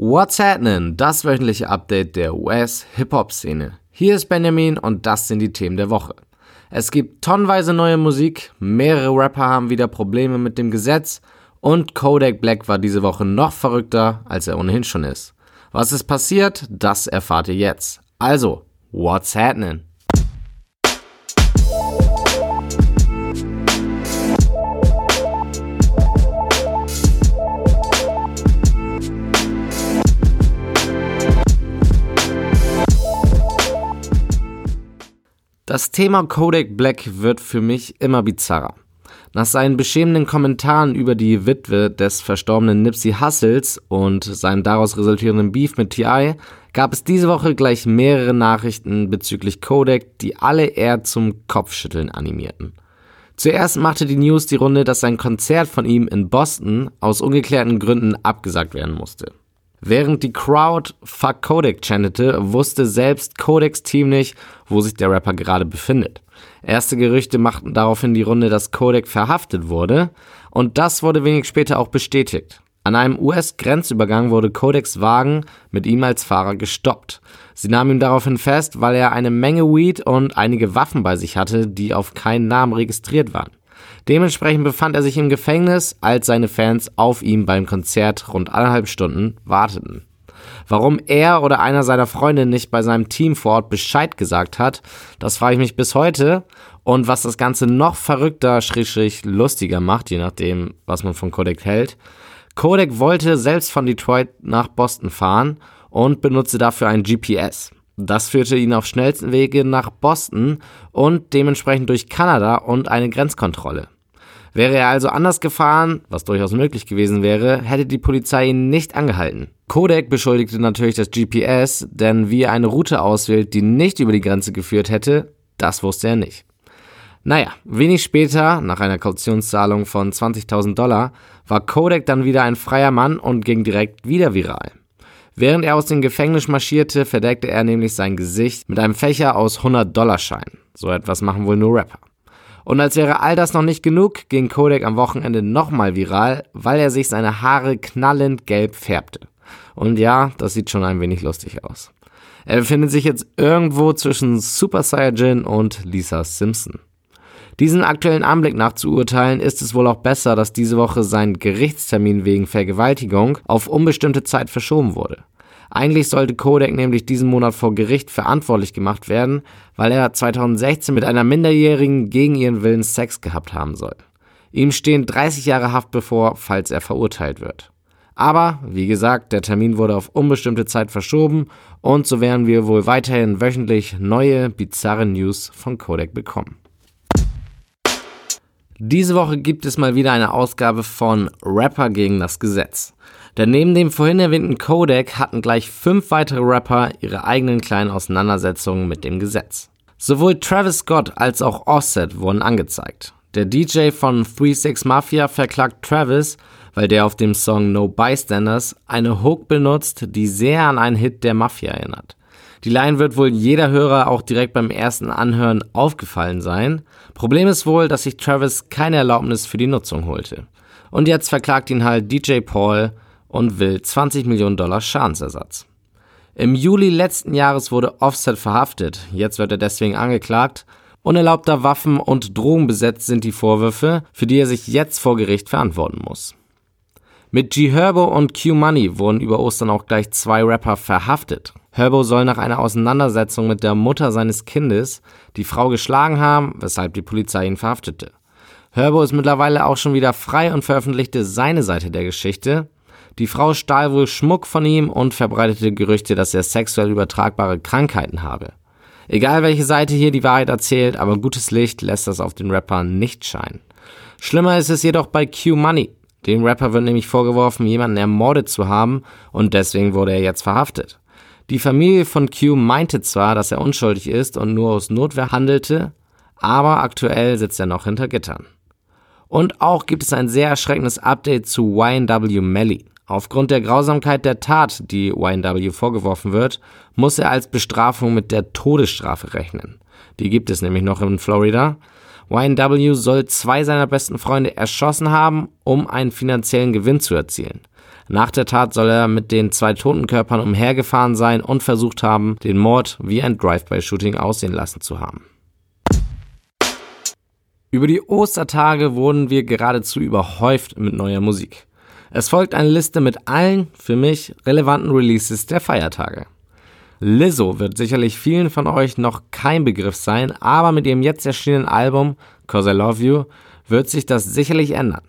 What's happening? Das wöchentliche Update der US-Hip-Hop-Szene. Hier ist Benjamin und das sind die Themen der Woche. Es gibt tonnenweise neue Musik, mehrere Rapper haben wieder Probleme mit dem Gesetz und Kodak Black war diese Woche noch verrückter, als er ohnehin schon ist. Was ist passiert? Das erfahrt ihr jetzt. Also, what's happening? Das Thema Kodak Black wird für mich immer bizarrer. Nach seinen beschämenden Kommentaren über die Witwe des verstorbenen Nipsey Hussles und seinem daraus resultierenden Beef mit T.I. gab es diese Woche gleich mehrere Nachrichten bezüglich Kodak, die alle eher zum Kopfschütteln animierten. Zuerst machte die News die Runde, dass sein Konzert von ihm in Boston aus ungeklärten Gründen abgesagt werden musste. Während die Crowd Fuck Kodak chantete, wusste selbst Kodaks Team nicht, wo sich der Rapper gerade befindet. Erste Gerüchte machten daraufhin die Runde, dass Kodak verhaftet wurde, und das wurde wenig später auch bestätigt. An einem US-Grenzübergang wurde Kodaks Wagen mit ihm als Fahrer gestoppt. Sie nahmen ihn daraufhin fest, weil er eine Menge Weed und einige Waffen bei sich hatte, die auf keinen Namen registriert waren. Dementsprechend befand er sich im Gefängnis, als seine Fans auf ihm beim Konzert rund eineinhalb Stunden warteten. Warum er oder einer seiner Freunde nicht bei seinem Team vor Ort Bescheid gesagt hat, das frage ich mich bis heute. Und was das Ganze noch verrückter, schrägstrich lustiger macht, je nachdem, was man von Kodak hält. Kodak wollte selbst von Detroit nach Boston fahren und benutzte dafür ein GPS. Das führte ihn auf schnellsten Wege nach Boston und dementsprechend durch Kanada und eine Grenzkontrolle. Wäre er also anders gefahren, was durchaus möglich gewesen wäre, hätte die Polizei ihn nicht angehalten. Kodak beschuldigte natürlich das GPS, denn wie er eine Route auswählt, die nicht über die Grenze geführt hätte, das wusste er nicht. Naja, wenig später, nach einer Kautionszahlung von 20.000 Dollar, war Kodak dann wieder ein freier Mann und ging direkt wieder viral. Während er aus dem Gefängnis marschierte, verdeckte er nämlich sein Gesicht mit einem Fächer aus 100-Dollar-Scheinen. So etwas machen wohl nur Rapper. Und als wäre all das noch nicht genug, ging Kodak am Wochenende nochmal viral, weil er sich seine Haare knallend gelb färbte. Und ja, das sieht schon ein wenig lustig aus. Er befindet sich jetzt irgendwo zwischen Super Saiyajin und Lisa Simpson. Diesen aktuellen Anblick nach zu urteilen, ist es wohl auch besser, dass diese Woche sein Gerichtstermin wegen Vergewaltigung auf unbestimmte Zeit verschoben wurde. Eigentlich sollte Kodak nämlich diesen Monat vor Gericht verantwortlich gemacht werden, weil er 2016 mit einer Minderjährigen gegen ihren Willen Sex gehabt haben soll. Ihm stehen 30 Jahre Haft bevor, falls er verurteilt wird. Aber, wie gesagt, der Termin wurde auf unbestimmte Zeit verschoben und so werden wir wohl weiterhin wöchentlich neue, bizarre News von Kodak bekommen. Diese Woche gibt es mal wieder eine Ausgabe von Rapper gegen das Gesetz. Denn neben dem vorhin erwähnten Kodak hatten gleich fünf weitere Rapper ihre eigenen kleinen Auseinandersetzungen mit dem Gesetz. Sowohl Travis Scott als auch Offset wurden angezeigt. Der DJ von 36 Mafia verklagt Travis, weil der auf dem Song No Bystanders eine Hook benutzt, die sehr an einen Hit der Mafia erinnert. Die Line wird wohl jeder Hörer auch direkt beim ersten Anhören aufgefallen sein. Problem ist wohl, dass sich Travis keine Erlaubnis für die Nutzung holte. Und jetzt verklagt ihn halt DJ Paul und will 20 Millionen Dollar Schadensersatz. Im Juli letzten Jahres wurde Offset verhaftet, jetzt wird er deswegen angeklagt. Unerlaubter Waffen- und Drogenbesitz sind die Vorwürfe, für die er sich jetzt vor Gericht verantworten muss. Mit G Herbo und Q Money wurden über Ostern auch gleich zwei Rapper verhaftet. Herbo soll nach einer Auseinandersetzung mit der Mutter seines Kindes die Frau geschlagen haben, weshalb die Polizei ihn verhaftete. Herbo ist mittlerweile auch schon wieder frei und veröffentlichte seine Seite der Geschichte. Die Frau stahl wohl Schmuck von ihm und verbreitete Gerüchte, dass er sexuell übertragbare Krankheiten habe. Egal welche Seite hier die Wahrheit erzählt, aber gutes Licht lässt das auf den Rapper nicht scheinen. Schlimmer ist es jedoch bei Q Money. Dem Rapper wird nämlich vorgeworfen, jemanden ermordet zu haben und deswegen wurde er jetzt verhaftet. Die Familie von Q meinte zwar, dass er unschuldig ist und nur aus Notwehr handelte, aber aktuell sitzt er noch hinter Gittern. Und auch gibt es ein sehr erschreckendes Update zu YNW Melly. Aufgrund der Grausamkeit der Tat, die YNW vorgeworfen wird, muss er als Bestrafung mit der Todesstrafe rechnen. Die gibt es nämlich noch in Florida. YNW soll zwei seiner besten Freunde erschossen haben, um einen finanziellen Gewinn zu erzielen. Nach der Tat soll er mit den zwei toten Körpern umhergefahren sein und versucht haben, den Mord wie ein Drive-by-Shooting aussehen lassen zu haben. Über die Ostertage wurden wir geradezu überhäuft mit neuer Musik. Es folgt eine Liste mit allen, für mich, relevanten Releases der Feiertage. Lizzo wird sicherlich vielen von euch noch kein Begriff sein, aber mit ihrem jetzt erschienenen Album Cause I Love You wird sich das sicherlich ändern.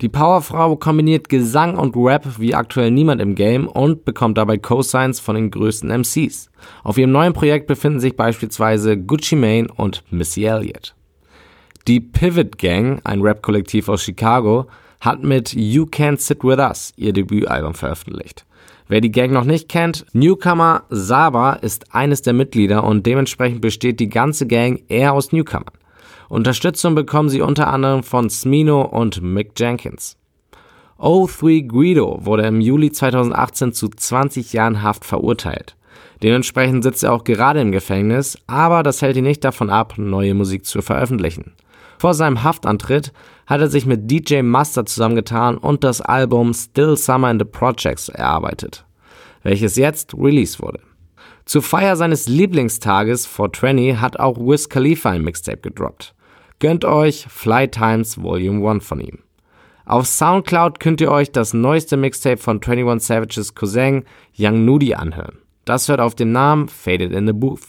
Die Powerfrau kombiniert Gesang und Rap wie aktuell niemand im Game und bekommt dabei Cosigns von den größten MCs. Auf ihrem neuen Projekt befinden sich beispielsweise Gucci Mane und Missy Elliott. Die Pivot Gang, ein Rap-Kollektiv aus Chicago, hat mit You Can't Sit With Us ihr Debütalbum veröffentlicht. Wer die Gang noch nicht kennt, Newcomer Saba ist eines der Mitglieder und dementsprechend besteht die ganze Gang eher aus Newcomern. Unterstützung bekommen sie unter anderem von Smino und Mick Jenkins. O3 Guido wurde im Juli 2018 zu 20 Jahren Haft verurteilt. Dementsprechend sitzt er auch gerade im Gefängnis, aber das hält ihn nicht davon ab, neue Musik zu veröffentlichen. Vor seinem Haftantritt hat er sich mit DJ Master zusammengetan und das Album Still Summer in the Projects erarbeitet, welches jetzt released wurde. Zur Feier seines Lieblingstages 420 hat auch Wiz Khalifa ein Mixtape gedroppt. Gönnt euch Fly Times Volume 1 von ihm. Auf Soundcloud könnt ihr euch das neueste Mixtape von 21 Savages Cousin Young Nudie anhören. Das hört auf den Namen Faded in the Booth.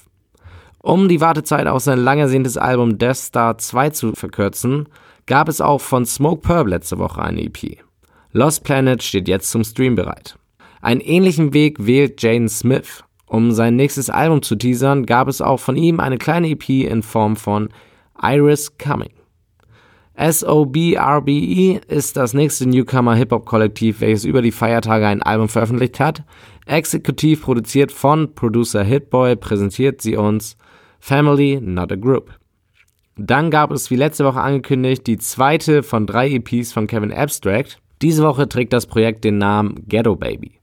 Um die Wartezeit auf sein lang ersehntes Album Death Star 2 zu verkürzen, gab es auch von Smoke Purp letzte Woche eine EP. Lost Planet steht jetzt zum Stream bereit. Einen ähnlichen Weg wählt Jaden Smith. Um sein nächstes Album zu teasern, gab es auch von ihm eine kleine EP in Form von Iris Coming. SOBRBE ist das nächste Newcomer-Hip-Hop-Kollektiv, welches über die Feiertage ein Album veröffentlicht hat. Exekutiv produziert von Producer Hitboy präsentiert sie uns Family, Not a Group. Dann gab es wie letzte Woche angekündigt die zweite von drei EPs von Kevin Abstract. Diese Woche trägt das Projekt den Namen Ghetto Baby.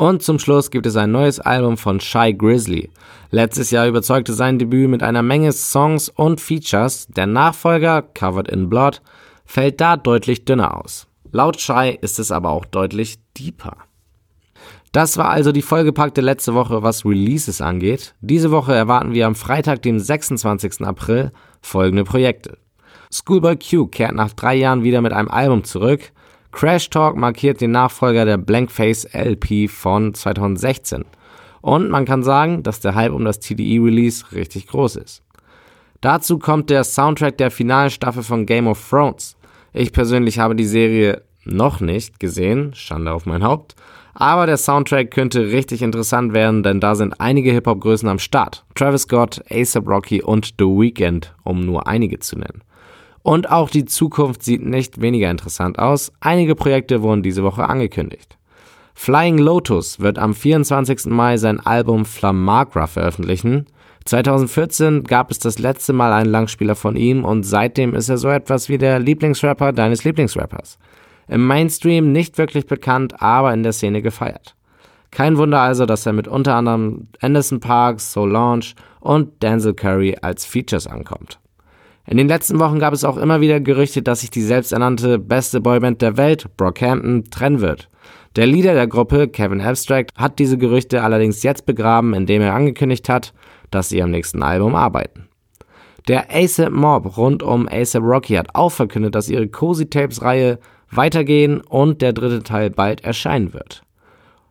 Und zum Schluss gibt es ein neues Album von Shy Grizzly. Letztes Jahr überzeugte sein Debüt mit einer Menge Songs und Features. Der Nachfolger, Covered in Blood, fällt da deutlich dünner aus. Laut Shy ist es aber auch deutlich deeper. Das war also die vollgepackte letzte Woche, was Releases angeht. Diese Woche erwarten wir am Freitag, dem 26. April, folgende Projekte. Schoolboy Q kehrt nach drei Jahren wieder mit einem Album zurück. Crash Talk markiert den Nachfolger der Blankface LP von 2016. Und man kann sagen, dass der Hype um das TDE-Release richtig groß ist. Dazu kommt der Soundtrack der finalen Staffel von Game of Thrones. Ich persönlich habe die Serie noch nicht gesehen, Schande auf mein Haupt, aber der Soundtrack könnte richtig interessant werden, denn da sind einige Hip-Hop-Größen am Start. Travis Scott, ASAP Rocky und The Weeknd, um nur einige zu nennen. Und auch die Zukunft sieht nicht weniger interessant aus. Einige Projekte wurden diese Woche angekündigt. Flying Lotus wird am 24. Mai sein Album Flamagra veröffentlichen. 2014 gab es das letzte Mal einen Langspieler von ihm und seitdem ist er so etwas wie der Lieblingsrapper deines Lieblingsrappers. Im Mainstream nicht wirklich bekannt, aber in der Szene gefeiert. Kein Wunder also, dass er mit unter anderem Anderson Parks, Solange und Denzel Curry als Features ankommt. In den letzten Wochen gab es auch immer wieder Gerüchte, dass sich die selbsternannte beste Boyband der Welt, Brockhampton, trennen wird. Der Leader der Gruppe, Kevin Abstract, hat diese Gerüchte allerdings jetzt begraben, indem er angekündigt hat, dass sie am nächsten Album arbeiten. Der ASAP Mob rund um ASAP Rocky hat auch verkündet, dass ihre Cozy Tapes Reihe weitergehen und der dritte Teil bald erscheinen wird.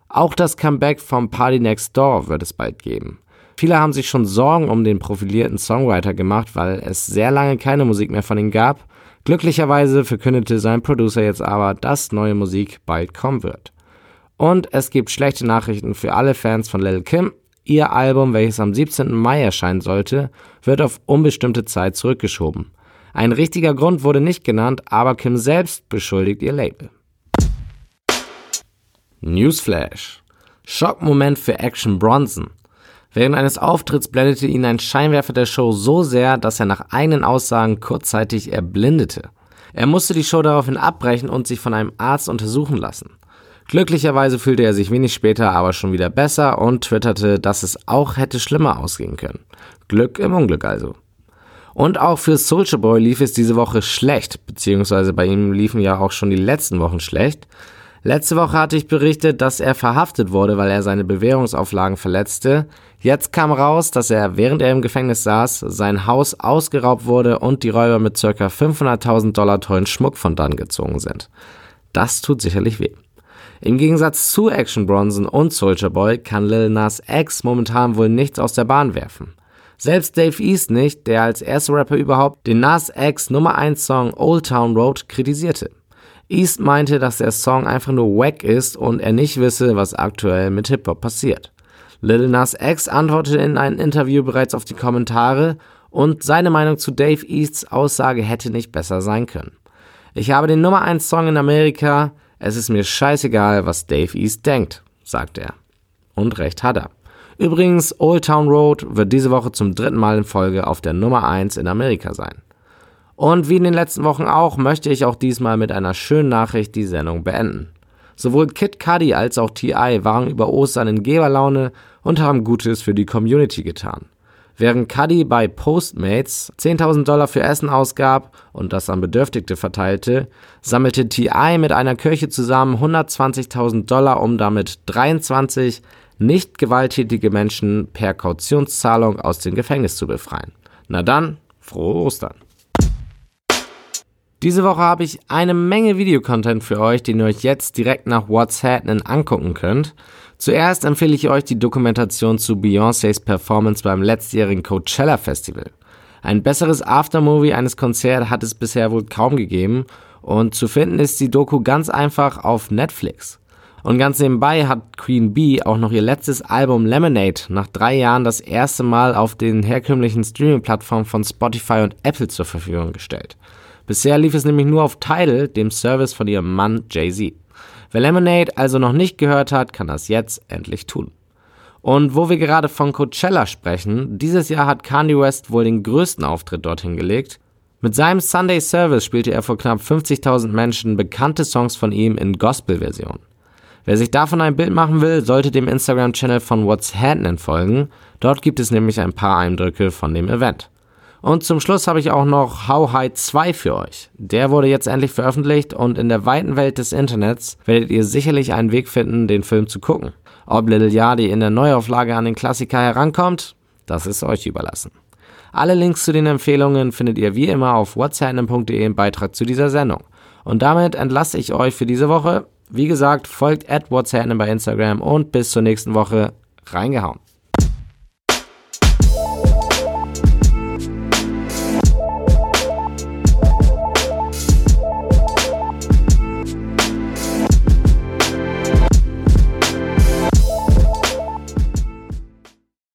Auch das Comeback vom Party Next Door wird es bald geben. Viele haben sich schon Sorgen um den profilierten Songwriter gemacht, weil es sehr lange keine Musik mehr von ihm gab. Glücklicherweise verkündete sein Producer jetzt aber, dass neue Musik bald kommen wird. Und es gibt schlechte Nachrichten für alle Fans von Lil Kim. Ihr Album, welches am 17. Mai erscheinen sollte, wird auf unbestimmte Zeit zurückgeschoben. Ein richtiger Grund wurde nicht genannt, aber Kim selbst beschuldigt ihr Label. Newsflash. Schockmoment für Action Bronson. Während eines Auftritts blendete ihn ein Scheinwerfer der Show so sehr, dass er nach eigenen Aussagen kurzzeitig erblindete. Er musste die Show daraufhin abbrechen und sich von einem Arzt untersuchen lassen. Glücklicherweise fühlte er sich wenig später aber schon wieder besser und twitterte, dass es auch hätte schlimmer ausgehen können. Glück im Unglück also. Und auch für Soulja Boy lief es diese Woche schlecht, beziehungsweise bei ihm liefen ja auch schon die letzten Wochen schlecht. Letzte Woche hatte ich berichtet, dass er verhaftet wurde, weil er seine Bewährungsauflagen verletzte. Jetzt kam raus, dass er, während er im Gefängnis saß, sein Haus ausgeraubt wurde und die Räuber mit ca. 500.000 Dollar teuren Schmuck von dann gezogen sind. Das tut sicherlich weh. Im Gegensatz zu Action Bronson und Soldier Boy kann Lil Nas X momentan wohl nichts aus der Bahn werfen. Selbst Dave East nicht, der als erster Rapper überhaupt den Nas X Nummer 1 Song Old Town Road kritisierte. East meinte, dass der Song einfach nur wack ist und er nicht wisse, was aktuell mit Hip-Hop passiert. Lil Nas X antwortete in einem Interview bereits auf die Kommentare und seine Meinung zu Dave Easts Aussage hätte nicht besser sein können. Ich habe den Nummer 1 Song in Amerika, es ist mir scheißegal, was Dave East denkt, sagt er. Und recht hat er. Übrigens, Old Town Road wird diese Woche zum dritten Mal in Folge auf der Nummer 1 in Amerika sein. Und wie in den letzten Wochen auch, möchte ich auch diesmal mit einer schönen Nachricht die Sendung beenden. Sowohl Kid Cudi als auch T.I. waren über Ostern in Geberlaune und haben Gutes für die Community getan. Während Cudi bei Postmates 10.000 Dollar für Essen ausgab und das an Bedürftigte verteilte, sammelte T.I. mit einer Kirche zusammen 120.000 Dollar, um damit 23 nicht gewalttätige Menschen per Kautionszahlung aus dem Gefängnis zu befreien. Na dann, frohe Ostern! Diese Woche habe ich eine Menge Videocontent für euch, den ihr euch jetzt direkt nach What's Happening angucken könnt. Zuerst empfehle ich euch die Dokumentation zu Beyoncés Performance beim letztjährigen Coachella Festival. Ein besseres Aftermovie eines Konzerts hat es bisher wohl kaum gegeben und zu finden ist die Doku ganz einfach auf Netflix. Und ganz nebenbei hat Queen Bee auch noch ihr letztes Album Lemonade nach drei Jahren das erste Mal auf den herkömmlichen Streaming-Plattformen von Spotify und Apple zur Verfügung gestellt. Bisher lief es nämlich nur auf Tidal, dem Service von ihrem Mann Jay-Z. Wer Lemonade also noch nicht gehört hat, kann das jetzt endlich tun. Und wo wir gerade von Coachella sprechen, dieses Jahr hat Kanye West wohl den größten Auftritt dorthin gelegt. Mit seinem Sunday Service spielte er vor knapp 50.000 Menschen bekannte Songs von ihm in Gospel-Version. Wer sich davon ein Bild machen will, sollte dem Instagram-Channel von What's Happening folgen. Dort gibt es nämlich ein paar Eindrücke von dem Event. Und zum Schluss habe ich auch noch How High 2 für euch. Der wurde jetzt endlich veröffentlicht und in der weiten Welt des Internets werdet ihr sicherlich einen Weg finden, den Film zu gucken. Ob Little Yadi in der Neuauflage an den Klassiker herankommt, das ist euch überlassen. Alle Links zu den Empfehlungen findet ihr wie immer auf whatsapp.de im Beitrag zu dieser Sendung. Und damit entlasse ich euch für diese Woche. Wie gesagt, folgt at whatsapp bei Instagram und bis zur nächsten Woche. Reingehauen.